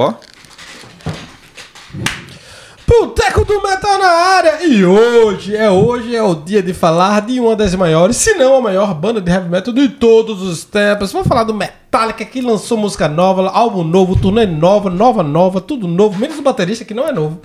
Bó? Boteco do Metal na área! E hoje, é hoje, é o dia de falar de uma das maiores, se não a maior banda de heavy metal de todos os tempos. Vamos falar do Metallica que lançou música nova, álbum novo, turnê nova, nova, nova, tudo novo, menos o baterista que não é novo.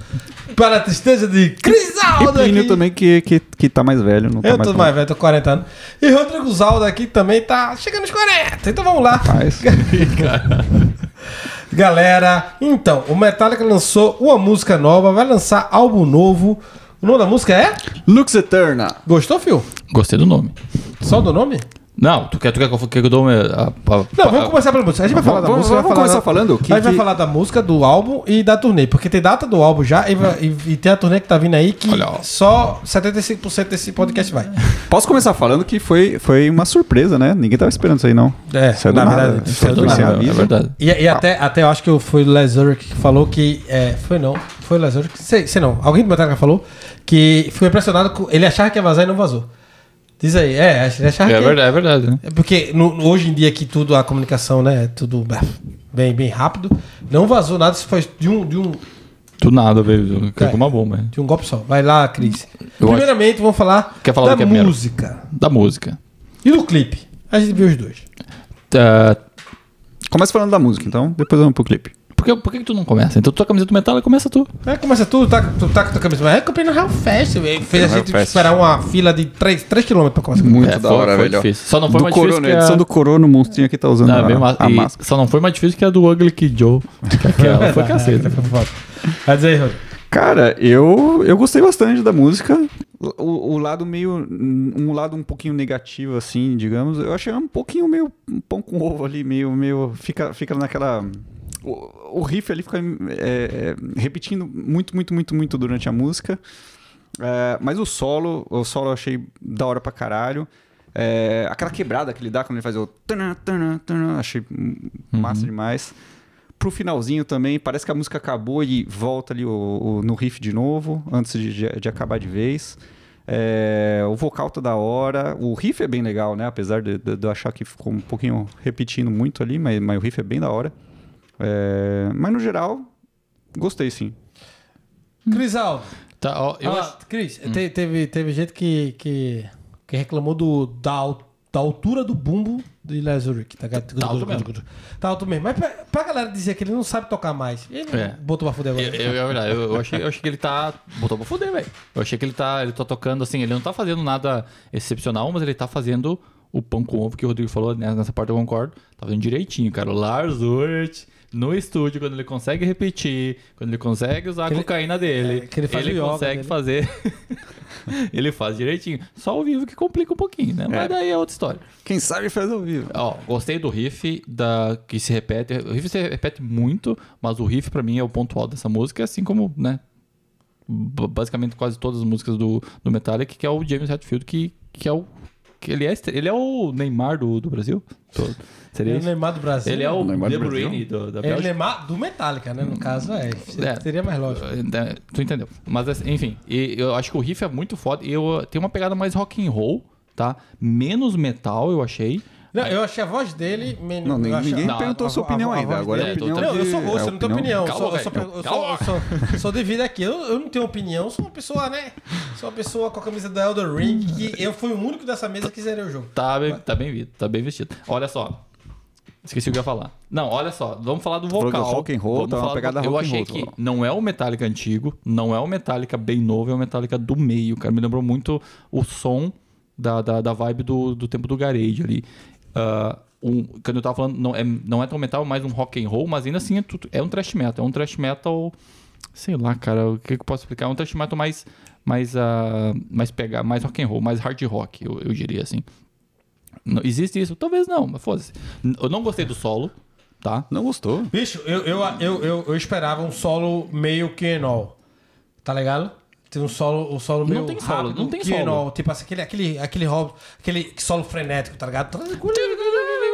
Para a tristeza de E Crisaldo Plínio aqui. também, que, que, que tá mais velho. Não tá Eu mais tô mais velho, tô com 40 anos. E Rodrigo Zaldo aqui também tá chegando aos 40. Então vamos lá. Rapaz. Galera, então, o Metallica lançou uma música nova, vai lançar álbum novo. O nome da música é? Lux Eterna. Gostou, Phil? Gostei do nome. Só do nome? Não, tu quer, tu quer que eu, que eu dou uma. A, a, Não, vamos começar pela música. A gente vai falar da Vamos- música. vamos começar da- falando que- a gente vai falar da música, do álbum e da turnê. Porque tem data do álbum já e, e- e tem a turnê que tá vindo aí que Olha, só 75% desse podcast vai. Posso começar falando que foi, foi uma surpresa, né? Ninguém tava esperando isso aí, não. É, Saiu do na nada. verdade, Saiu saiu do nada. é, verdade. E, e até, até eu acho que foi o Les Ulrich que falou que. É, foi não. Foi o Les Ulrich. Sei, sei não. Alguém do Metallica falou que ficou impressionado com. Ele achava que ia vazar e não vazou. Diz aí, é, ele achava É verdade, é verdade. Né? É porque no- hoje em dia que tudo, a comunicação, né? é Tudo bem, bem rápido. Não vazou nada, isso foi de um, de um, Do nada, veio. Caiu É. com uma bomba. de um golpe só. Vai lá, Cris. Eu Primeiramente, vamos falar Quer falar da que primeiro? música. Da música. E do clipe. A gente viu os dois. Tá, Começa falando da música, então. Depois vamos pro clipe. Por, que, por que, tu não começa? Então tu a camisa do metal e começa tu. É, começa tudo, tá, tu tá com a tua camisa. Mas é comprei no Hellfest. velho. Fez a gente esperar uma fila de 3km pra começar. Muito É, da foi- hora, foi velho. difícil. Só não foi do mais difícil Corona, que a- edição do Corona, o monstrinho aqui tá usando Não, a, bem ma- a máscara. Só não foi mais difícil que a do Ugly Kid Joe. Que aquela foi caceta. Foi foda. Vai dizer aí, Rodrigo. Cara, eu, eu gostei bastante da música. O, o lado meio. Um lado um pouquinho negativo, assim, digamos. Eu achei um pouquinho meio um pão com ovo ali, meio. meio fica, fica naquela. O, o riff ali fica é, é, repetindo muito, muito, muito, muito durante a música. É, mas o solo, o solo eu achei da hora pra caralho. É, aquela quebrada que ele dá quando ele faz o. tanã, tanã, tanã, achei massa demais. Pro finalzinho também, parece que a música acabou e volta ali o, o- no riff de novo, antes de, de- de acabar de vez. É, o vocal tá da hora. O riff é bem legal, né? Apesar de, de- de eu achar que ficou um pouquinho repetindo muito ali, mas, mas o riff é bem da hora. É, mas no geral, gostei sim. Cris Aldo. Tá, ó, eu ah, acho- Cris, te- teve, teve gente que, que, que reclamou do, da, da altura do bumbo de Les Ulrich. Tá, Tá alto mesmo. Tá alto mesmo. Mas pra, pra galera dizer que ele não sabe tocar mais, ele não É. botou pra fuder agora. Eu, eu, é verdade, eu, eu achei, eu achei que ele tá. Botou pra fuder, velho. Eu achei que ele tá. Ele tá tocando assim, ele não tá fazendo nada excepcional, mas ele tá fazendo o pão com ovo que o Rodrigo falou, né, nessa parte eu concordo. Tá fazendo direitinho, cara. O Lars Ulrich no estúdio, quando ele consegue repetir, quando ele consegue usar a ele- cocaína dele, é, ele faz yoga consegue dele. fazer. ele faz direitinho. Só ao vivo que complica um pouquinho, né? Mas É. daí é outra história. Quem sabe faz ao vivo. Ó, gostei do riff da que se repete. O riff se repete muito, mas o riff pra mim é o ponto alto dessa música, assim como, né, basicamente quase todas as músicas do, do Metallica, que é o James Hetfield que, que é o ele é ele é o Neymar do, do Brasil. Todo. Seria Ele é o? Neymar do Brasil. Ele é o Neymar do De Bruyne do, da Ele é o Bélgica. Neymar do Metallica, né? No caso, é. É. Seria mais lógico. É, Tu entendeu? Mas assim, enfim, eu acho que o riff é muito foda. E eu tem uma pegada mais rock and roll, tá? Menos metal, eu achei. Não, eu achei a voz dele. men- Não, eu achei- ninguém Não, perguntou a- sua a- opinião a ainda. voz Agora é a opinião Não, de... eu sou moço, é eu não tenho opinião-. Eu Calma, sou, eu velho. eu sou, Calma. eu sou, eu sou de vida aqui. Eu, eu não tenho opinião, sou uma pessoa, né? Sou uma pessoa com a camisa do Elder Ring, que eu fui o único dessa mesa que zerei o jogo. Tá bem, tá bem visto, tá bem vestido. Olha só. Esqueci o que eu ia falar. Não, olha só, vamos falar do Falou vocal. do rock and roll, Vamos tá uma do pegada. Eu rock and achei roll, que falou. não é o Metallica antigo, não é o Metallica bem novo, é o Metallica do meio, cara. Me lembrou muito o som da, da, da vibe do, do tempo do Garage ali. Ah, um, quando eu tava falando, não é, não é tão metal, é mais um rock and roll, mas ainda assim é, tudo, é um thrash metal. É um thrash metal, sei lá, cara, o que, que eu posso explicar? É um thrash metal mais, mais, ah, mais pegar, mais rock and roll, mais hard rock, eu, eu diria assim. Não, existe isso? Talvez não, mas foda-se. N- Eu não gostei do solo, tá? Não gostou? Bicho, eu, eu, eu, eu, eu esperava um solo meio Kenol. Tá ligado? Tem um solo, um solo Não meio tem solo, rápido, não tem solo. Tipo assim, aquele, aquele, aquele, aquele solo frenético, tá ligado?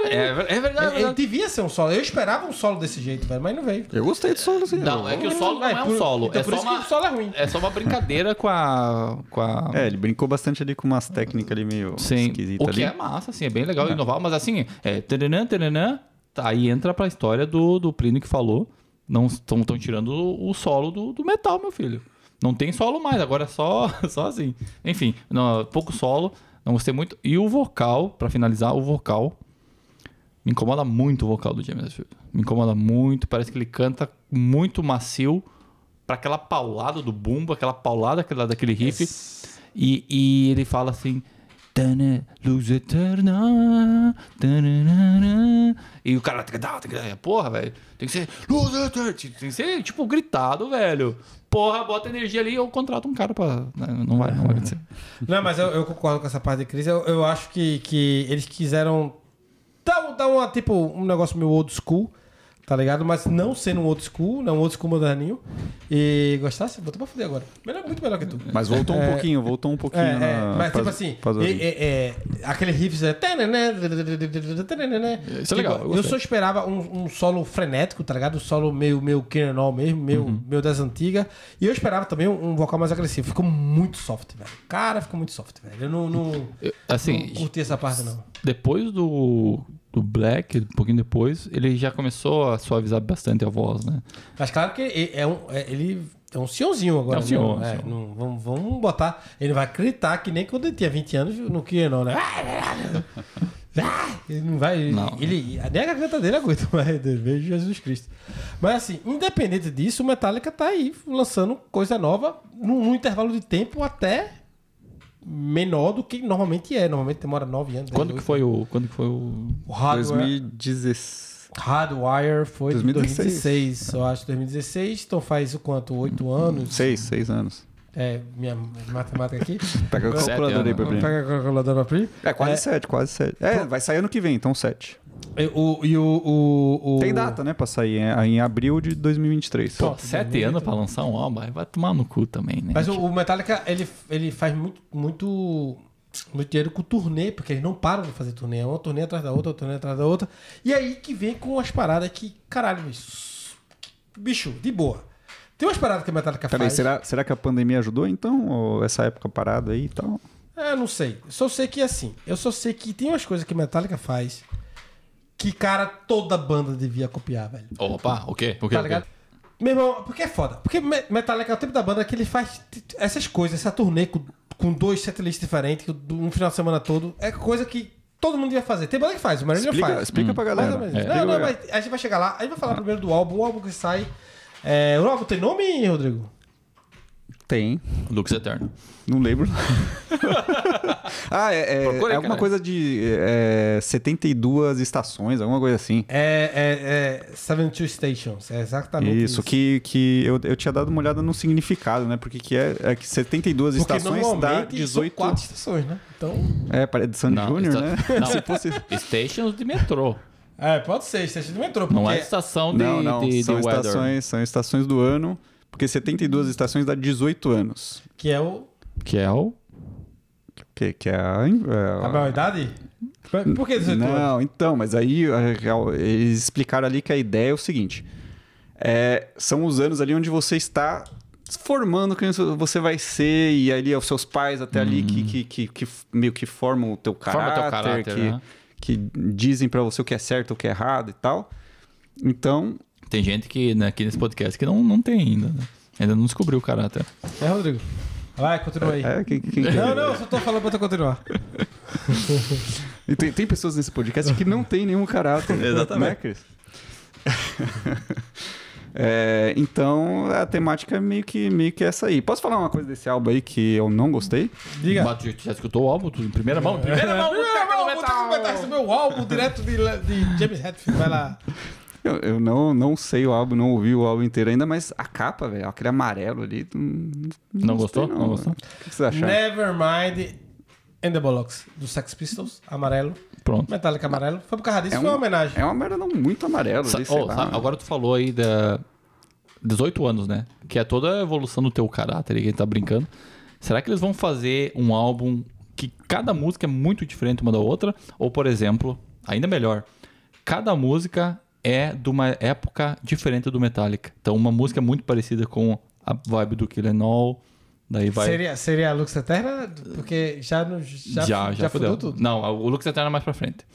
É, é verdade. é Ele verdade. devia ser um solo. Eu esperava um solo desse jeito, velho, mas não veio. Eu gostei do solo, assim. Não, é que o solo não é um por- solo. Então É por só isso que uma, o solo é ruim. é só uma brincadeira com a. Com a... É, ele brincou bastante ali com umas técnicas ali meio Sim, esquisitas o que ali. é massa, assim, é bem legal e inovar, mas assim, é taranã, taranã, tá, aí entra pra história do, do Plínio que falou, não estão tirando o, o solo do, do metal, meu filho. Não tem solo mais, agora é só, só assim. Enfim, não, pouco solo, não gostei muito. E o vocal, pra finalizar, o vocal. Me incomoda muito o vocal do James Hetfield. Me incomoda muito, parece que ele canta muito macio pra aquela paulada do bumbo, aquela paulada daquele riff. E, e ele fala assim. "Tana, Luz eterna. tanana." E o cara. Porra, velho. Tem que ser. Luz eterna. Tem que ser, tipo, gritado, velho. Porra, bota energia ali e eu contrato um cara pra. Não vai, não vai acontecer. Não, mas eu, eu concordo com essa parte de crise. Eu, eu acho que, que eles quiseram dar, dar uma, tipo, um negócio meio old school, tá ligado? Mas não sendo um old school, não um old school moderninho. E gostasse? Botou pra fuder agora. Melhor, muito melhor que tu. Mas voltou um É, pouquinho, voltou um pouquinho. É, é, na- mas pra- tipo assim, é, aquele riff é... Isso é legal, eu Tipo, eu gostei. só esperava um, um solo frenético, tá ligado? Um solo meio, meio Kernel mesmo, meio, Uhum. meio das antigas. E eu esperava também um, um vocal mais agressivo. Ficou muito soft, velho. Cara, ficou muito soft, velho. Eu não, não, Eu- assim, não curti essa parte, não. depois do, do Black, um pouquinho depois, ele já começou a suavizar bastante a voz, né? Mas claro que ele é um, é- ele é um senhorzinho agora. É um senhor, né? É, senhor. não- vamos, vamos botar. Ele vai gritar que nem quando ele tinha 20 anos no Kernel, né? Ele não vai. Não. Ele, nem a garganta dele aguenta mais. Vejo Jesus Cristo. Mas assim, independente disso, o Metallica tá aí lançando coisa nova num, num intervalo de tempo até menor do que normalmente é. Normalmente demora 9 anos. Quando que foi né? o. Quando que foi o. o hardware, 2016. Hardwire foi 2016. 2016 é. eu acho 2016. Então faz o quanto? 8 anos? 6, 6 anos. É, minha matemática aqui. Pega a calculadora aí, Pepinho. Pega a calculadora pra mim. É, quase 7, é, quase 7. É, vai sair ano que vem, então 7 o, e o, o, o- Tem data, né, pra sair é, em abril de 2023. Pô, sete anos pra lançar um álbum, vai tomar no cu também, né? Mas o, o Metallica, ele, ele faz muito, muito, muito dinheiro com turnê, porque eles não param de fazer turnê. É uma turnê atrás da outra, outra turnê atrás da outra. E aí que vem com as paradas que, caralho, bicho, bicho, de boa. Tem umas paradas que a Metallica Peraí, faz. será, será que a pandemia ajudou então? Ou essa época parada aí e tal? É, não sei. Só sei que assim. Eu só sei que tem umas coisas que Metallica faz que, cara, toda banda devia copiar, velho. Opa, o quê? O quê? Tá ligado? Meu irmão, porque é foda. Porque Me- Metallica é o tipo da banda que ele faz essas coisas, essa turnê com, com dois setlists diferentes, um final de semana todo. É coisa que todo mundo devia fazer. Tem banda que faz, o Explica, faz. explica pra Mais galera. menos. É. Não, não, pra mas a gente vai chegar lá. A gente vai falar primeiro do álbum. O álbum que sai. É, o álbum tem nome, Rodrigo? Tem. Lux Eterno. Não lembro. ah, é, é, aí, é alguma cara. coisa de é, 72 estações, alguma coisa assim. É, é, é 72 Stations. É exatamente isso. Isso, que, que eu, eu tinha dado uma olhada no significado, né? Porque que é, é que 72 Porque estações dá normalmente 18. são quatro estações, né? Então. É, parece de Sandy Júnior, esta- né? não. Se fosse. Stations de metrô. É, pode ser, estação do metrô. Porque Não é estação de, Não, não, de, de são weather. estações, são estações do ano, porque 72 estações dá 18 anos. Que é o. Que é o... Que, que é a. A maior idade? Por que 18 anos? Não, então, mas aí eles explicaram ali que a ideia é o seguinte: é, são os anos ali onde você está se formando quem você vai ser, e ali os seus pais até ali que, que, que, que meio que formam o teu caráter, Forma teu caráter, que, né? que dizem pra você o que é certo, o que é errado e tal. Então, Tem gente que, né, aqui nesse podcast que não, não tem ainda, né? Ainda não descobriu o caráter. É, Rodrigo. Vai, continua aí. é, quem, quem- Não, não, só tô falando pra tu continuar. E tem, tem pessoas nesse podcast que não tem nenhum caráter. Exatamente. Né, Cris? É, então a temática é meio que, meio que essa aí. Posso falar uma coisa desse álbum aí que eu não gostei? Diga. Mas tu já escutou o álbum tudo em primeira mão? Primeira mão! Primeiro, vou ter que comentar esse meu álbum direto de, de James Hetfield. Vai lá. Eu, eu não, não sei o álbum, não ouvi o álbum inteiro ainda, mas a capa, velho, aquele amarelo ali. Não, Não gostou? gostei, Não gostou? O que vocês acharam? Nevermind and the Bollocks, do Sex Pistols, amarelo. Pronto. Metallica amarelo. Foi por causa disso, É foi um- uma homenagem. É uma não muito amarelo. Sa- ali, sei oh, lá. sabe, agora tu falou aí da 18 anos, né? Que é toda a evolução do teu caráter aí que a gente tá brincando. Será que eles vão fazer um álbum que cada música é muito diferente uma da outra? Ou, por exemplo, ainda melhor, cada música é de uma época diferente do Metallica. Então, uma música é muito parecida com a vibe do Kill 'Em All, daí vai... Seria, seria a Lux Eterna? Porque já, no, já, já, já, já tudo. Não, o Lux Eterno é mais pra frente.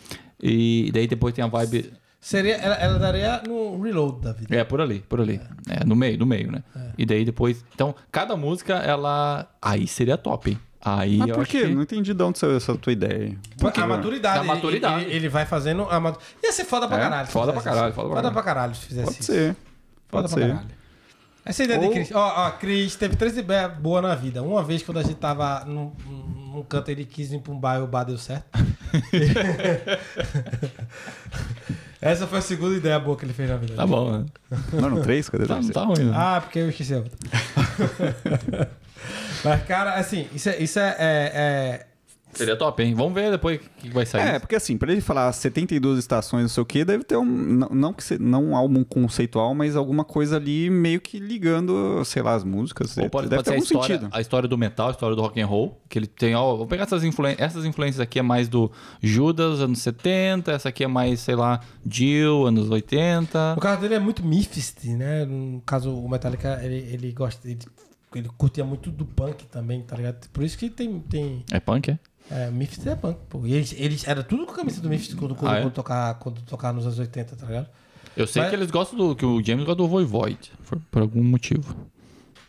E daí depois tem a vibe... Seria, ela, ela daria no reload da vida. É, por ali, por ali. É, no meio, no meio, né? E daí depois. Então, cada música, ela. Aí seria top, hein? Aí Mas eu por acho quê? que. Não entendi de onde saiu essa tua ideia. Porque a maturidade. A ele- maturidade. Ele, ele vai fazendo a matu... Ia ser foda pra É, caralho. se foda pra caralho, foda pra Foda caralho. pra caralho se fizesse Pode isso. ser. Foda Pode pra ser. caralho. Essa ideia de Ou- Cris. Ó, ó, Cris teve três ideias boas na vida. Uma vez, quando a gente tava num, num canto, ele quis ir pra um bar e o bar deu certo. Essa foi a segunda ideia boa que ele fez na vida. Tá bom, né? Mano, três? Cadê Tá, o não tá ruim, né? Ah, porque eu esqueci a outra. Mas, cara, assim, isso é. Isso é, é- é- Seria top, hein? Vamos ver depois o que vai sair. É, porque assim, pra ele falar 72 estações, não sei o que, deve ter um. Não, não, que se- não um álbum conceitual, mas alguma coisa ali meio que ligando, sei lá, as músicas. Ou pode, deve pode ser ter a algum história, sentido. a história do metal, a história do rock and roll, que ele tem, ó, vou pegar essas influências, essas influências aqui é mais do Judas, anos 70, essa aqui é mais, sei lá, Jill, anos 80. No caso dele é muito Mifist, né? No caso, o Metallica, ele, ele gosta. Ele, ele curtia muito do punk também, tá ligado? Por isso que tem. tem É punk, é? é, Mifist é punk, pô. E eles, eles era tudo com a camisa do Mifist quando, quando, Ah, é? quando tocar, quando tocar nos anos 80, tá ligado? Eu sei Mas- que eles gostam do, que o James gosta do Voivod, por, por algum motivo.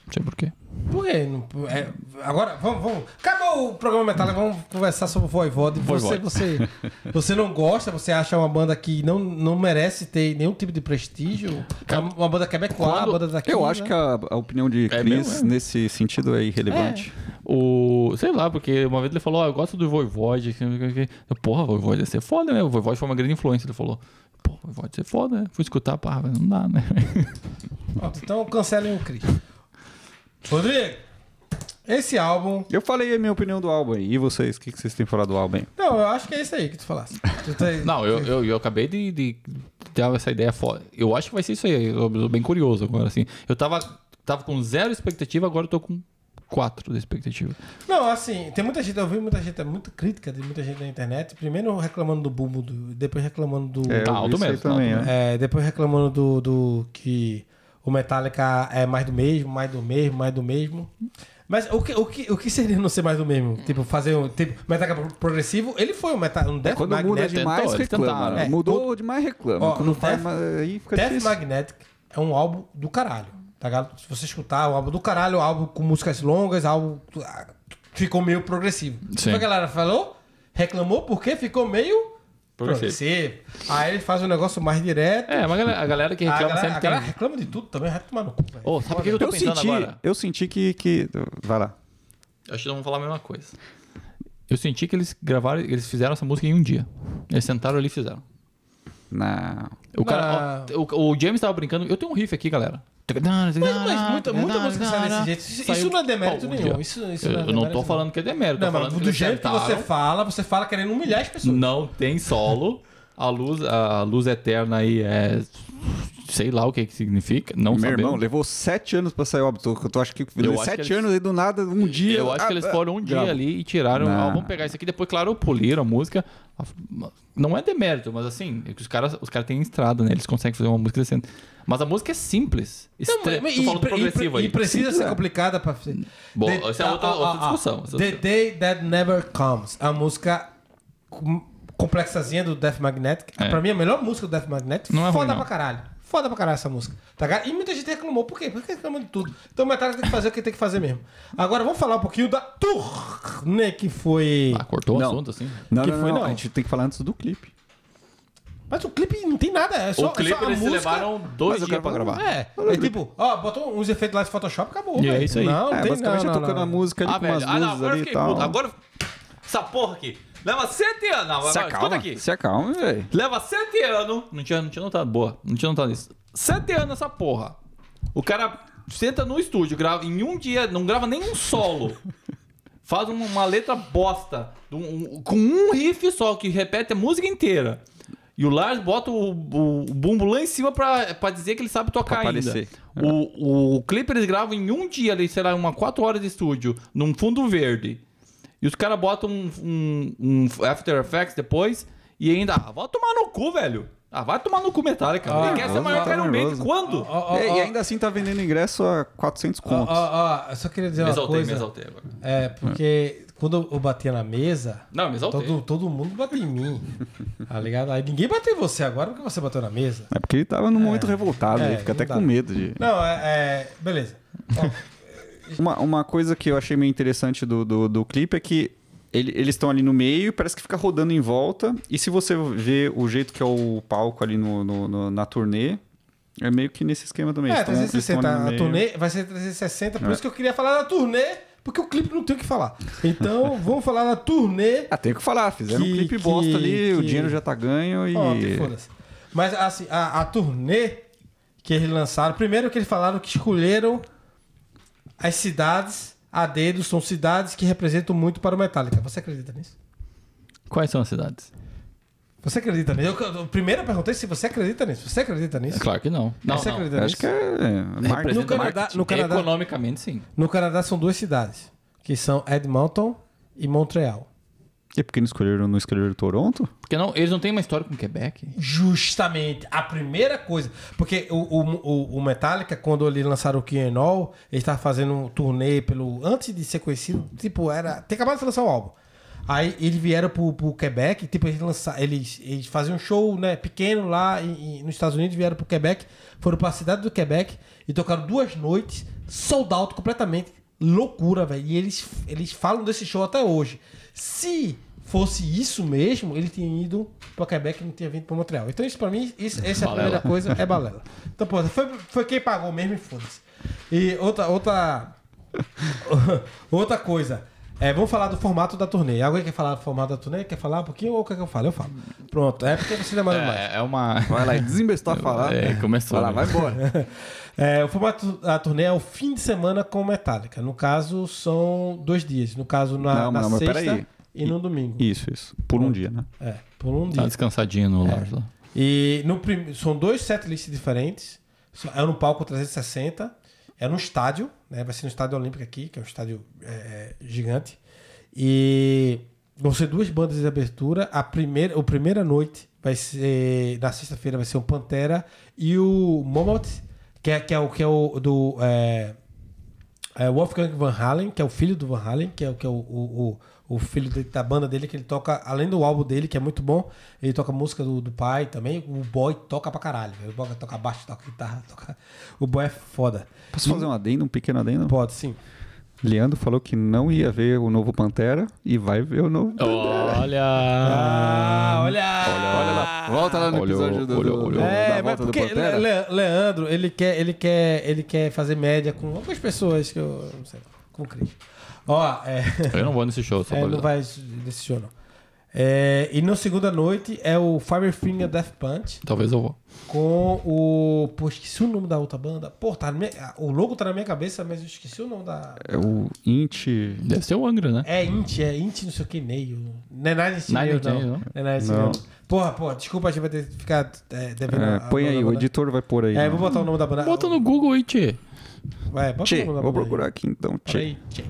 Não sei porquê. Por quê? É, agora, vamos, vamos. Acabou o programa Metallica, vamos conversar sobre o Voivode. Você, Voivode. você, você não gosta, você acha uma banda que não, não merece ter nenhum tipo de prestígio? Uma, uma banda quebecois, uma Quando- banda daqui. Eu acho né? que a, a opinião de É Chris mesmo, é? nesse sentido é irrelevante. O. Sei lá, porque uma vez ele falou, ó, eu gosto do Voivod. Eu, Porra, Voivod ia ser foda, né? O Voivod foi uma grande influência. Ele falou, pô, Voivod ia ser foda, né? Fui escutar, pá, não dá, né? Pronto, então cancelem o Cris. Rodrigo, esse álbum. Eu falei a minha opinião do álbum aí. E vocês? O que, que vocês têm falado do álbum aí? Não, eu acho que é isso aí que tu falasse. Tu tem- Não, eu, eu, eu acabei de, de ter essa ideia foda. Eu acho que vai ser isso aí. Eu tô bem curioso agora, assim. Eu tava, tava com zero expectativa, agora eu tô com quatro de expectativa. Não, assim, tem muita gente, eu vi muita gente, muita crítica de muita gente na internet. Primeiro reclamando do bumbo, do, depois reclamando do. É, Tá alto aí mesmo, tá também, alto né? É, depois reclamando do, do que o Metallica é mais do mesmo, mais do mesmo, mais do mesmo. Mas o que, o que, o que seria não ser mais do mesmo? Tipo, fazer um tipo, Metallica progressivo, ele foi um, metal, um Death Quando muda Magnetic. demais, tentou, reclama. tentaram. É, Mudou demais, reclama. Ó, Quando faz, aí fica Death difícil. Magnetic é um álbum do caralho, tá ligado? Se você escutar, é um álbum do caralho, um álbum com músicas longas, álbum ah, ficou meio progressivo. O Sim. a galera falou? Reclamou porque ficou meio Progressivo. progressivo. Aí ele faz um negócio mais direto. É, mas a galera, a galera que a reclama galera, a sempre galera tem. reclama de tudo também, vai tomar no cu, velho. Ô, sabe o que eu tô Eu pensando senti, agora? eu senti que, que. Vai lá. Acho que vamos falar a mesma coisa. Eu senti que eles gravaram, eles fizeram essa música em um dia. Eles sentaram ali e fizeram. Não. O, cara, ó, o, o James tava brincando. Eu tenho um riff aqui, galera. Mas, mas muita, muita música sai desse jeito. Isso, isso não é demérito um nenhum. Isso, isso eu, não é eu não tô falando que é demérito. Não, mas do jeito que você fala, você fala querendo humilhar as pessoas. Não tem solo. A luz, a luz eterna aí é. Sei lá o que, que significa. Não Meu sabemos. irmão, levou sete anos pra sair o álbum. Tu, tu acha que Eu acho sete que eles- anos e do nada, um dia. Eu acho que eles ah, foram um dia grava. ali e tiraram. Não. Ó, vamos pegar isso aqui. Depois, claro, poliram a música. Não é demérito, mas assim, é os caras os cara têm estrada, né? Eles conseguem fazer uma música decente. Mas a música é simples. Não, Estre... mas- Tô e, pre- progressivo e, aí. e precisa Simples, ser é. complicada pra. Bom, The- essa é outra- outra discussão, The Day That Never Comes. A música com- complexazinha do Death Magnetic. É. Pra mim, a melhor música do Death Magnetic. Não é foda ruim, não. pra caralho. Foda pra caralho essa música. Tá ligado? E muita gente reclamou. Por quê? Porque reclamam de tudo. Então o Metallica tem que fazer o que tem que fazer mesmo. Agora vamos falar um pouquinho da turnê que foi. Ah, cortou o Não. assunto assim. Não, Que não, foi, não, não. A gente tem que falar antes do clipe. Mas o clipe não tem nada. É só, o clipe é só a eles música. levaram dois dias pra gravar. É, é tipo, ó, botou uns efeitos lá de Photoshop, acabou. E é isso aí. Não, não é, tem basicamente não, eu tocando não, a música ali Ah, com umas velho. Ah, não, luzes agora eu ali e fiquei tal. puto. Agora. Essa porra aqui. Leva sete anos. Não, Se acalma, aqui. se acalma, velho. Leva sete anos. Não tinha, não tinha notado. Boa. Não tinha notado isso. Sete anos essa porra. O cara senta no estúdio, grava em um dia, não grava nenhum solo. Faz uma, uma letra bosta. um- um- com um riff só, que repete a música inteira. E o Lars bota o, o, o bumbo lá em cima pra, pra dizer que ele sabe tocar Pra ainda. aparecer. O, o clipe eles gravam em um dia ali, sei lá, uma quatro horas de estúdio, num fundo verde. E os caras botam um, um, um After Effects depois e ainda. Ah, vai tomar no cu, velho. Ah, vai tomar no cu Metallica. Ah, Ele quer ser maior que Iron Maiden. Quando? Ó, ó, É, ó, e ainda assim tá vendendo ingresso a 400 ó, contos. ó, ó, eu só queria dizer me uma exaltei, coisa. me exaltei agora. É, porque quando eu batia na mesa, Não, me exaltei. todo, todo mundo batia em mim. Tá ligado? Aí ninguém bateu em você agora porque você bateu na mesa. É porque ele tava num momento revoltado, É, ele fica até dá. com medo de. Não, é. é- beleza. Ó, Uma, uma coisa que eu achei meio interessante do, do, do clipe é que ele- eles estão ali no meio, parece que fica rodando em volta. E se você vê o jeito que é o palco ali no, no- no- na turnê, é meio que nesse esquema também. é, Eles tão- eles tão 360. ali no A turnê vai ser 360, por É. isso que eu queria falar da turnê, porque o clipe não tem o que falar. Então, vamos falar da turnê. Ah, tem o que falar, fizeram Que- um clipe que- bosta ali, o que- dinheiro já tá ganho e. Ó, foda-se. Mas assim, a, a turnê que eles lançaram, primeiro que eles falaram que escolheram as cidades a dedo, são cidades que representam muito para o Metallica. Você acredita nisso? Quais são as cidades? Você acredita nisso? Eu, eu primeiro eu perguntei se você acredita nisso. Você acredita nisso? É claro que não. Não, você não. acredita Eu nisso? acho que é. é marketing. No Canadá- no Canadá- Economicamente, sim. No Canadá são duas cidades, que são Edmonton e Montreal. E por que não escolheram, não escolheram Toronto? Porque não, eles não têm uma história com Quebec. Justamente. A primeira coisa. Porque o, o, o- o Metallica, quando eles lançaram o All, ele estava fazendo um turnê pelo. Antes de ser conhecido, tipo, era. Tem acabado de lançar o álbum. Aí eles vieram pro, pro Quebec, tipo, eles, lançaram, eles, eles faziam um show né, pequeno lá em- em- nos Estados Unidos, vieram pro Quebec, foram pra cidade do Quebec e tocaram duas noites, sold out completamente. Loucura, velho. E eles, eles falam desse show até hoje. Se fosse isso mesmo, ele tinha ido pra Quebec e não tinha vindo pra Montreal. Então, isso pra mim, isso, essa é a primeira coisa, é balela. Então, pô, foi, foi quem pagou mesmo e foda-se. E outra, outra, outra coisa. É, vamos falar do formato da turnê. Alguém quer falar do formato da turnê? Quer falar um pouquinho ou quer que eu fale? Eu falo. Pronto, é porque você demora mais. É, é uma. Vai lá e desembestou a falar. É, começou, Vai lá, né? vai embora. É, o formato da turnê é o fim de semana com Metallica. No caso, são dois dias. No caso, na, Não, na não, mas sexta peraí. E no domingo. Isso, isso. Por um dia, né? É, por um Tá dia. descansadinho no lar lá. E no prim... são dois setlists diferentes. É no palco 360. É no estádio, né? Vai ser no estádio Olímpico aqui, que é um estádio é, é, gigante. E vão ser duas bandas de abertura. A primeira, a primeira noite vai ser. Na sexta-feira vai ser o Pantera e o Momot, que é, que é o que é o do. É, é Wolfgang Van Halen, que é o filho do Van Halen, que é, o- que é o, o, o, o filho de- da banda dele, que ele toca, além do álbum dele, que é muito bom, ele toca música do, do pai também. O boy toca pra caralho. O boy toca baixo, toca guitarra, toca. O boy é foda. Posso fazer um adendo, um pequeno adendo? Pode, sim. Leandro falou que não ia ver o novo Pantera e vai ver o novo Pantera. Olha! Ah, olha! Olha lá, volta lá no Olhou, episódio do, olhou, do-. É, da mas porque Pantera. Le- Leandro, ele quer, ele, quer, ele quer fazer média com algumas pessoas que eu não sei, com o Cris. Ó, é. Eu não vou nesse show, só É, não vai desse show, não. É, e na segunda noite é o Firefinger Death Punch Talvez eu vou. com o. Pô, esqueci o nome da outra banda. Pô, tá na minha- o logo tá na minha cabeça, mas eu esqueci o nome da. É o Int... Deve ser o Angra, né? É Int, é Int não sei o que, Neil. Não é não. Não? É Não. Porra, porra, desculpa, a gente vai ter que ficar é, devendo. É, põe aí, o editor vai pôr aí. É, né? vou botar o nome da banda. Bota no Google tchê. Vai, bota Tchê, vou aí. procurar aqui então. Tchê. Tchê.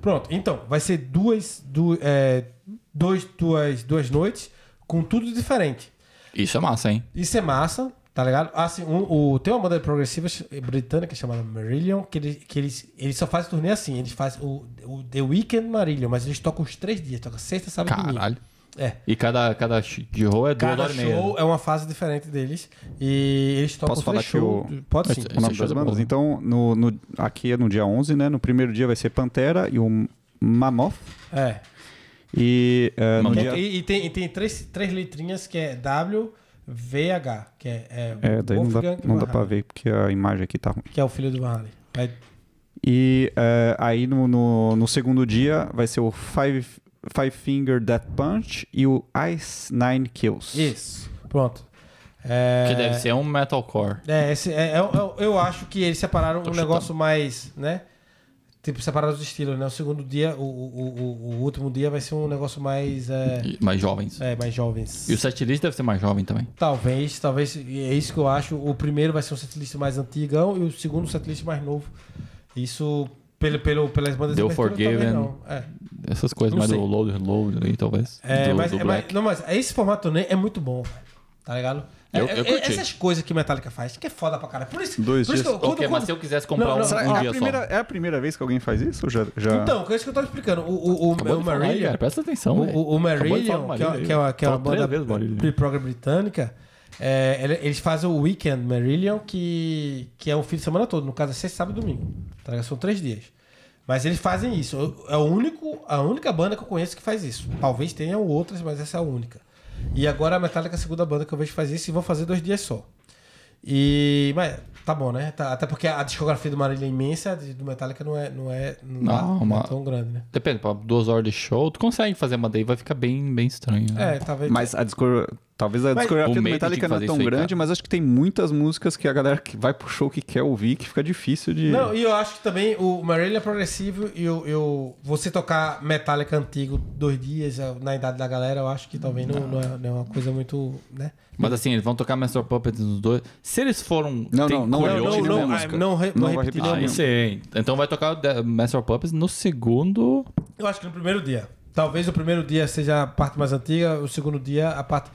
Pronto, então, vai ser duas, du, é, dois, duas, duas noites com tudo diferente. Isso é massa, hein? Isso é massa, tá ligado? Assim, um- o, tem uma banda progressiva britânica chamada Marillion, que, ele, que eles, eles só fazem turnê assim, eles fazem o, o The Weekend Marillion, mas eles tocam os três dias, tocam sexta, sábado e domingo. Caralho. É. E cada, cada sh- de roll é duas Cada horas e meia. show é uma fase diferente deles. E eles tocam Posso falar três que o-. Pode sim. Esse- O nome show das é bandas? Então, no, no- aqui é no dia 11, né? No primeiro dia vai ser Pantera e o Mammoth. É. E é, no Mammoth. dia... E, e tem, e tem três, três letrinhas que é WVH, que é. é, É, daí não dá, Wolfgang não dá pra ver porque a imagem aqui tá ruim. Que é o filho do Halen. Aí- E é, aí no, no, no segundo dia vai ser o Five, Five Finger Death Punch e o Ice Nine Kills. Isso. Pronto. É, Que deve ser um metalcore. É, esse, é, é- eu- eu acho que eles separaram Tô um negócio mais, né? Tipo, separaram os estilos, né? O segundo dia, o, o, o, o último dia vai ser um negócio mais, é, Mais jovens. é, mais jovens. E o setlist deve ser mais jovem também. Talvez, talvez, é isso que eu acho. O primeiro vai ser um setlist mais antigão e o segundo um setlist mais novo. Isso pelo, pelo, pelas bandas The de abertura, Forgiven. É. Essas coisas Não mais sei. do Load Reload aí, talvez. É, do, mas, do é, mas- não, mas esse formato turnê é muito bom, velho. Tá ligado? Eu- É- eu é- essas coisas que Metallica faz, que é foda pra caralho. Por isso, Dois por isso dias. que eu- Ok, quando- mas se eu quisesse comprar Não, não, um, Será- um é, a dia primeira, só. é a primeira vez que alguém faz isso? Já, já... Então, é isso que eu tava explicando. O, o, o, o Marillion, presta atenção, o, o, o Marillion, que é, que é uma, que é uma banda pre-program britânica, é, ele- eles fazem o Weekend Marillion, que, que é um fim de semana todo. No caso, é sexta, sábado e domingo. Tá? São três dias. Mas eles fazem isso. É o único, a única banda que eu conheço que faz isso. Talvez tenham outras, mas essa é a única. E agora a Metallica é a segunda banda que eu vejo fazer isso e vão fazer dois dias só. E. Mas tá bom, né? Tá- até porque a discografia do Marília é imensa, do Metallica não é, não é, não, Não, é uma- tão grande, né? Depende, pra duas horas de show, tu consegue fazer, mas daí vai ficar bem, bem estranho. né? É, talvez. Mas a discor... talvez a Mas- discografia do Metallica não é tão aí, grande, cara. mas acho que tem muitas músicas que a galera que vai pro show que quer ouvir que fica difícil de... Não, e eu acho que também o Marília é progressivo e eu, eu, você tocar Metallica antigo dois dias eh, na idade da galera, eu acho que talvez não, não, é, não é uma coisa muito. né? Mas assim, eles vão tocar Master Puppets nos dois. Se eles foram. Não, tem não, não curioso- não, não, música. não re- não vai repetir Ah, isso aí. Então vai tocar Master Puppets no segundo. Eu acho que no primeiro dia. Talvez o primeiro dia seja a parte mais antiga, o segundo dia a parte.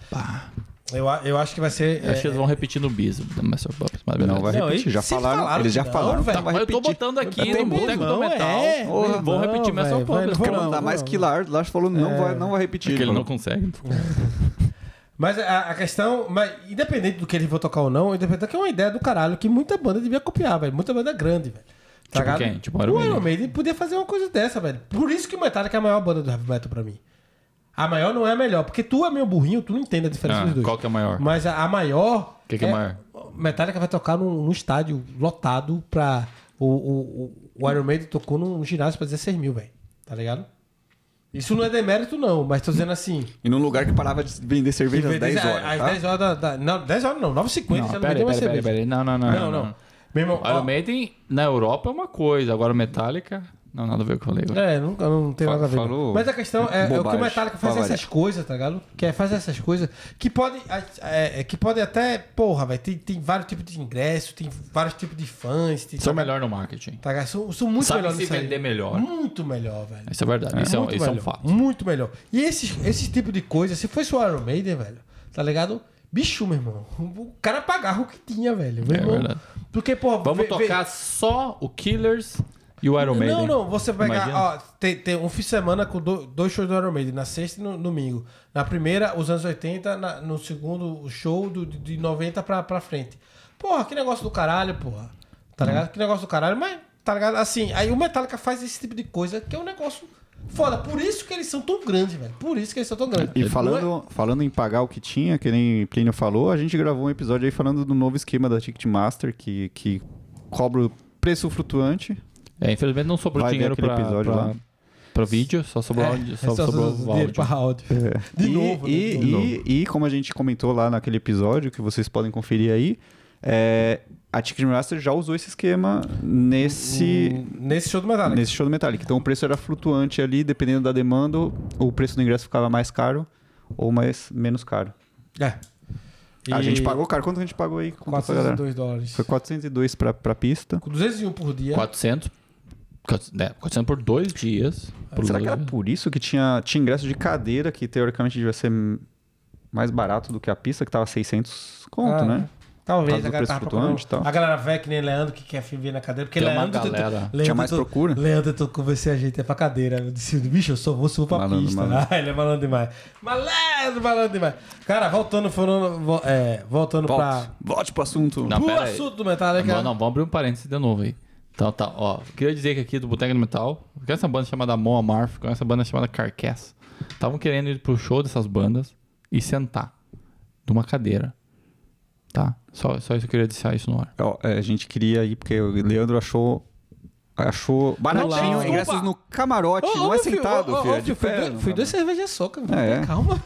Eu, a- eu acho que vai ser. Eu acho que é, eles vão repetir no bis do Master of Puppets. Mas Não vai repetir, eles já falaram, falaram eles já não, falaram vai Mas eu tô repetir. botando aqui Eu no Boteco do não, Metal. é. Porra, vão Não, repetir Master velho, of Puppets. vai, Quer Não, mandar mais que Lars, Lars falou não, É. vai, não vai repetir. Porque ele não consegue. Mas a, a questão, mas independente do que eles vão tocar ou não, independente que é uma ideia do caralho que muita banda devia copiar, velho. Muita banda grande, velho. Tá Tipo ligado? quem? Tipo o Iron Iron Maiden. Podia fazer uma coisa dessa, velho. Por isso que o Metallica é a maior banda do heavy metal pra mim. A maior não é a melhor, porque tu é meio burrinho, tu não entende a diferença Ah, dos dois. qual que é a maior? Mas a, a maior. Que que é maior? Metallica vai tocar num, num estádio lotado pra. O, o, o, o Iron Maiden tocou num ginásio pra 16 mil, velho. Tá ligado? Isso não é demérito, não, mas tô dizendo assim. E num lugar que parava de vender cerveja às que 10 vez- horas. Às tá? 10 horas da. da- não, 10 horas não, 9h50 Não, já não pera, mais pera, pera, cerveja. pera. Não, não, não. Não, não. Meu irmão, Iron ó, Maiden na Europa é uma coisa, agora o Metallica. Não, nada a ver com o que eu falei. É, nunca não tem Fa- nada a ver. falou Mas a questão é, é o que o Metallica faz essas coisas, tá ligado? Que é fazer essas coisas que pode, é, é, que pode até, porra, velho, tem, tem vários tipos de ingressos, tem vários tipos de fãs, tem, São tá melhor no marketing. Tá ligado? São, são muito Sabe melhores se nisso aí. vender melhor. Muito melhor, velho. Isso é verdade. Isso, é, um- muito isso é um melhor. fato. Muito melhor. E esses, esse tipo de coisa, se fosse o Iron Maiden, velho, tá ligado? Bicho, meu irmão. O cara pagava o que tinha, velho. Meu É irmão. verdade. Porque, pô, Vamos vê- vê- tocar só o Killers e o Iron Maiden. Não, não, você pegar, Imagina. ó, tem, tem um fim de semana com do- dois shows do Iron Maiden, na sexta e no domingo. Na primeira, os anos 80, na- no segundo, o show do, de 90 pra, pra frente. Porra, que negócio do caralho, porra. Tá ligado? Que negócio do caralho, mas, tá ligado? Assim, aí o Metallica faz esse tipo de coisa que é um negócio foda. Por isso que eles são tão grandes, velho. Por isso que eles são tão grandes. E Não é- falando, falando em pagar o que tinha, que nem Plínio falou, a gente gravou um episódio aí falando do novo esquema da Ticketmaster, que, que cobra o preço flutuante. É, infelizmente não sobrou Vai dinheiro pra, episódio pra, lá. pra vídeo, só sobrou, É, áudio, só é só- sobrou só- áudio. pra áudio. De e, novo, né? e, De novo. e, e como a gente comentou lá naquele episódio, que vocês podem conferir aí, é, a Ticketmaster já usou esse esquema nesse, Nesse show do Metallica. nesse show do Metallica. Então o preço era flutuante ali, dependendo da demanda, o preço do ingresso ficava mais caro ou mais, menos caro. É. A E gente pagou, cara, quanto a gente pagou aí? Galera. 402 dólares. Foi 402 pra, pra pista. Com 201 por dia. 400. É, 400 por dois dias. Por Será dois que era dias. por isso que tinha, tinha ingresso de cadeira, que teoricamente devia ser mais barato do que a pista, que tava 600 conto, Ah, né? Talvez a galera tava procurando. tal. A galera velha que nem Leandro que quer vir na cadeira. Porque Tem uma Leandro galera. Leandro Tinha mais procura? Leandro tentou convencer a gente a ir pra cadeira. Eu disse, bicho, eu só vou subir pra Malandro, pista. malandro. Ah, ele é malandro demais. Malandro, malandro demais. Cara, voltando, falando, vo- é, voltando Volte, pra. volte pro assunto. Não, pro assunto do Metallica. Não, não, vamos abrir um parênteses de novo aí. Então tá, ó. Queria dizer que aqui do Boteca do Metal, com essa banda chamada Mon Amarth, com essa banda chamada Carcass, estavam querendo ir pro show dessas bandas e sentar numa cadeira. Tá? Só, só isso eu queria deixar isso no ar. Ó, é, a gente queria ir, porque o Leandro achou. Achou baratinho Não, ingressos no camarote, não é sentado, ô, ô, filho. é de filho, Fui pé, dois- fui dois cervejas soca, velho. É. Calma.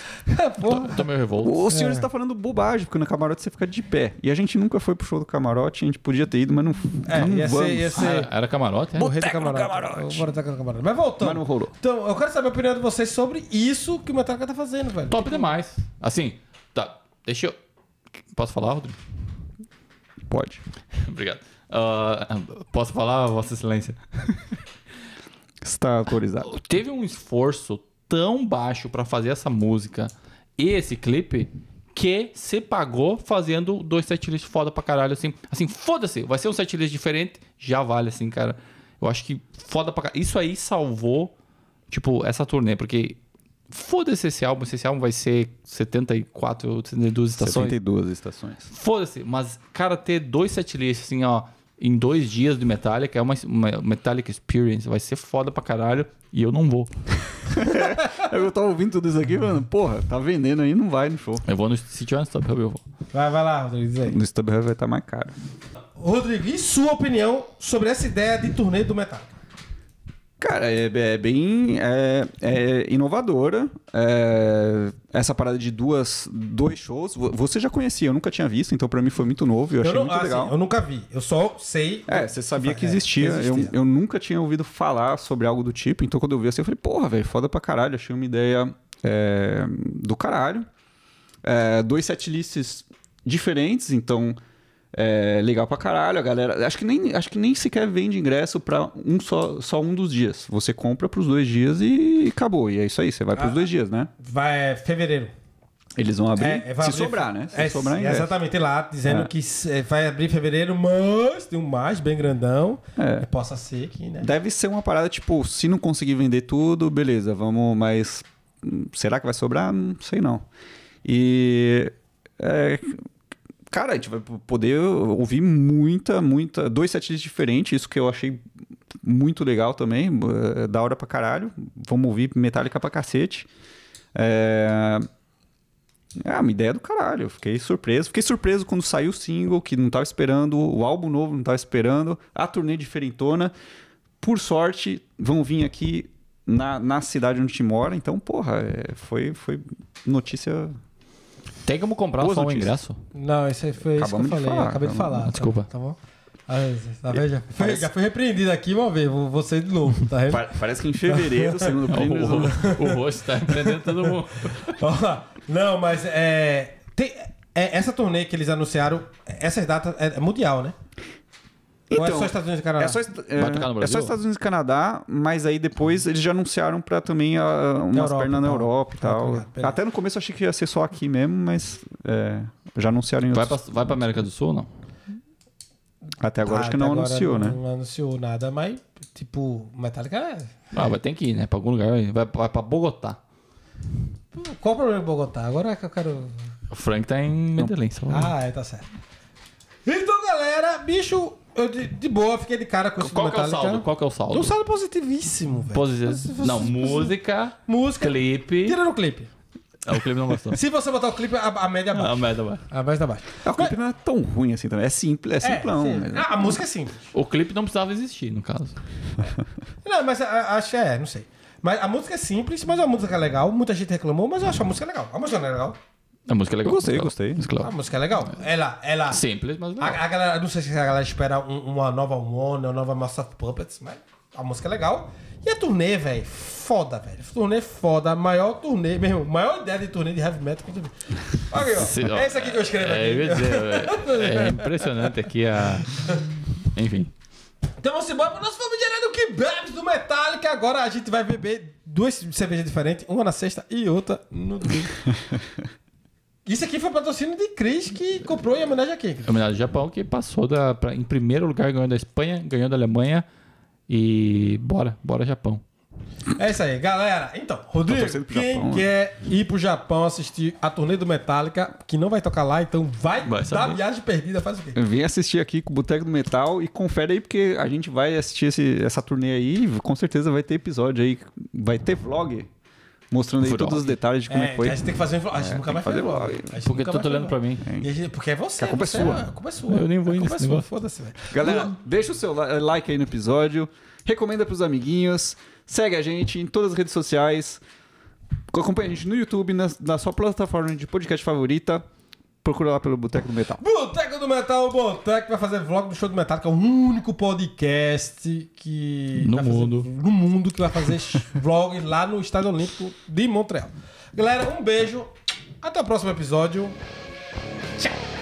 Porra. Tô meio revolto. O senhor É. está falando bobagem, porque no camarote você fica de pé. E a gente nunca foi pro show do camarote, a gente podia ter ido, mas não, É, não ia ser- vamos. ia ser- Ah, era, camarote, é? Boteco no camarote. camarote. O boteco no camarote. Mas voltando. Mas não rolou. Então, eu quero saber a opinião de vocês sobre isso que o Metallica tá fazendo, velho. Top demais. Assim, tá. Deixa eu. Posso falar, Rodrigo? Pode. Obrigado. Ah, posso falar, Vossa Excelência? Está autorizado. Teve um esforço tão baixo pra fazer essa música e esse clipe que você pagou fazendo dois setlists foda pra caralho, assim. Assim, foda-se, vai ser um setlist diferente, já vale, assim, cara. Eu acho que foda pra caralho. Isso aí salvou, tipo, essa turnê, porque foda-se esse álbum, esse álbum vai ser 74, 72 estações. 72 estações. Foda-se, mas, cara, ter dois setlists, assim, ó, em dois dias de Metallica é uma, uma Metallica Experience, vai ser foda pra caralho e eu não vou. Eu tava ouvindo tudo isso aqui, mano. Porra, tá vendendo aí, não vai no show. Eu vou no, se tiver no StubHub, eu vou. Vai, vai lá, Rodrigo, diz aí. No StubHub vai estar mais caro. Rodrigo, e sua opinião sobre essa ideia de turnê do Metallica? Cara, é, é bem é, é inovadora. É, essa parada de duas, dois shows. vo- Você já conhecia, eu nunca tinha visto, então pra mim foi muito novo e eu achei não, muito assim, legal. eu nunca vi. Eu só sei. É, você sabia que É, existia. que Eu, existia. eu nunca tinha ouvido falar sobre algo do tipo, então quando eu vi assim, eu falei, porra, velho, foda pra caralho. Achei uma ideia é, do caralho. É, dois setlists diferentes, então é legal pra caralho. A galera. Acho que nem, acho que nem sequer vende ingresso pra um só, só um dos dias. Você compra pros dois dias e acabou. E é isso aí, você vai pros Ah. dois dias, né? Vai é, fevereiro. Eles vão abrir. É, é, se abrir- sobrar, né? Se é, sobrar é, ingresso. Exatamente lá, dizendo É. que é, vai abrir em fevereiro, mas tem um mais bem grandão. É. Possa ser que, né? Deve ser uma parada, tipo, se não conseguir vender tudo, beleza, vamos, mas hum, será que vai sobrar? Não sei não. E. é, cara, a gente vai poder ouvir muita, muita. Dois setlists diferentes, isso que eu achei muito legal também, é, da hora pra caralho. Vamos ouvir Metallica pra cacete. É. É uma ideia do caralho. Fiquei surpreso. Fiquei surpreso quando saiu o single, que não tava esperando, o álbum novo não tava esperando, a turnê diferentona. Por sorte, vão vir aqui na, na cidade onde gente mora. Então, porra, é, foi, foi notícia. Tem como comprar Boas só o notícias. ingresso? Não, isso aí foi isso que eu Acabamos de falei. falar, acabei de acabamos- falar. Desculpa. Tá, bom? Ah, tá vendo? Já foi, já foi repreendido aqui uma vez. Vou, vou ser de novo, tá Parece que em fevereiro, segundo o O, o, o rosto tá empreendendo todo mundo. Não, mas é, tem, é. Essa turnê que eles anunciaram, essas datas é, é mundial, né? Ou é Então, só Estados Unidos e Canadá? É só, é, é só Estados Unidos e Canadá, mas aí depois eles já anunciaram pra também ah, umas Europa pernas na. Europa e Ah, tá tal. Até no começo eu achei que ia ser só aqui mesmo, mas é, já anunciaram em Vai outros. pra, vai pra América do Sul ou não? Até agora Ah, acho que não anunciou, não, né? Não anunciou nada, mas, tipo, Metallica é. Ah, vai ter que ir, né? Pra algum lugar. Vai, vai pra Bogotá. Qual o problema de Bogotá? Agora é que eu quero. O Frank tá em Medellín. Só... Ah, é, tá certo. Então, galera, bicho, eu de, de boa, fiquei de cara com isso Qual que é o saldo? Qual que é o saldo? Um saldo positivíssimo, velho. Posi- Não, música, Música. clipe. Tirando o clipe. Ah, o clipe não gostou. Se você botar o clipe, a, a média baixa. merda, vai. A média baixa. Ah, O clipe não é tão ruim assim também. É simples, é simplão. sim. mas- Ah, a música é simples. O clipe não precisava existir, no caso. Não, mas a- a- acho que é, não sei. Mas a música é simples, mas a música é legal. Muita gente reclamou, mas eu acho a música legal. A música não é legal. A música é legal. Eu gostei, gostei. música A música é legal. Ela, ela. Simples, mas legal. A, a galera, não sei se a galera espera um- uma nova One, uma nova Master of Puppets, mas a música é legal. E a turnê, velho, foda, velho. Turnê foda, maior turnê, mesmo, maior ideia de turnê de heavy metal que eu vi. Olha aqui, ó. Se- ó, é isso aqui que eu escrevo É, eu ia aqui. dizer, é, é impressionante aqui a. Enfim. Então vamos embora pro nosso famigerado que bebes do Metallica. Agora a gente vai beber duas cervejas diferentes, uma na sexta e outra no domingo. Isso aqui foi patrocínio de Cris que comprou em homenagem a quem? Homenagem ao Japão, que passou da, pra, em primeiro lugar, ganhou da Espanha, ganhou da Alemanha. E bora, bora Japão. É isso aí, galera. Então, Rodrigo, pro quem Japão, né? quer ir pro Japão assistir a turnê do Metallica, que não vai tocar lá, então vai, Vai dar viagem perdida, faz o quê? Vem assistir aqui com o Boteco do Metal e confere aí, porque a gente vai assistir esse- essa turnê aí e com certeza vai ter episódio aí. Vai ter vlog mostrando aí Vlog. todos os detalhes de como é, que foi. a gente tem que fazer um vlog. A gente É, nunca mais fez fazer vlog. Porque tu tá olhando pra mim. E a gente- porque é você. A culpa é você sua. A culpa é sua. Eu nem vou a culpa é sua, foda-se, velho. Galera, deixa o seu li- like aí no episódio, recomenda pros amiguinhos, segue a gente em todas as redes sociais, acompanha a gente no YouTube, na, na sua plataforma de podcast favorita, procura lá pelo Boteco do Metal. Boteco do Metal, o Boteco vai fazer vlog do show do Metal, que é o único podcast que. No vai fazer- mundo. no mundo que vai fazer vlog lá no Estádio Olímpico de Montreal. Galera, um beijo. Até o próximo episódio. Tchau.